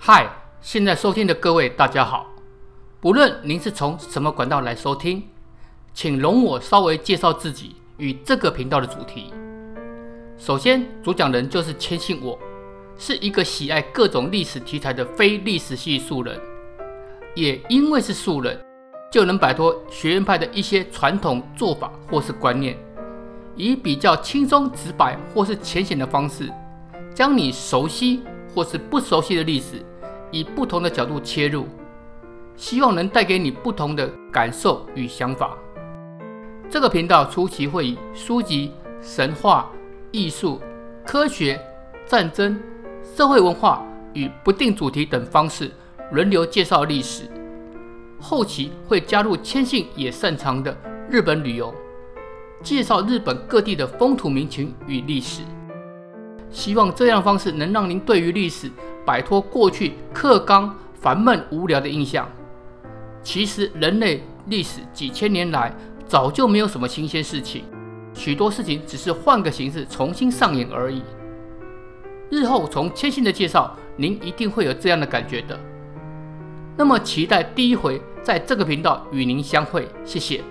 嗨，现在收听的各位，大家好。不论您是从什么管道来收听，请容我稍微介绍自己与这个频道的主题。首先，主讲人就是谦信我，是一个喜爱各种历史题材的非历史系素人。也因为是素人，就能摆脱学院派的一些传统做法或是观念，以比较轻松直白或是浅显的方式，将你熟悉或是不熟悉的历史，以不同的角度切入，希望能带给你不同的感受与想法。这个频道初期会以书籍、神话、艺术、科学、战争、社会文化与不定主题等方式轮流介绍历史，后期会加入谦信也擅长的日本旅游，介绍日本各地的风土民情与历史。希望这样的方式能让您对于历史摆脱过去课纲、烦闷、无聊的印象。其实人类历史几千年来早就没有什么新鲜事情，许多事情只是换个形式重新上演而已。日后从谦信的介绍，您一定会有这样的感觉的。那么期待第一回在这个频道与您相会，谢谢。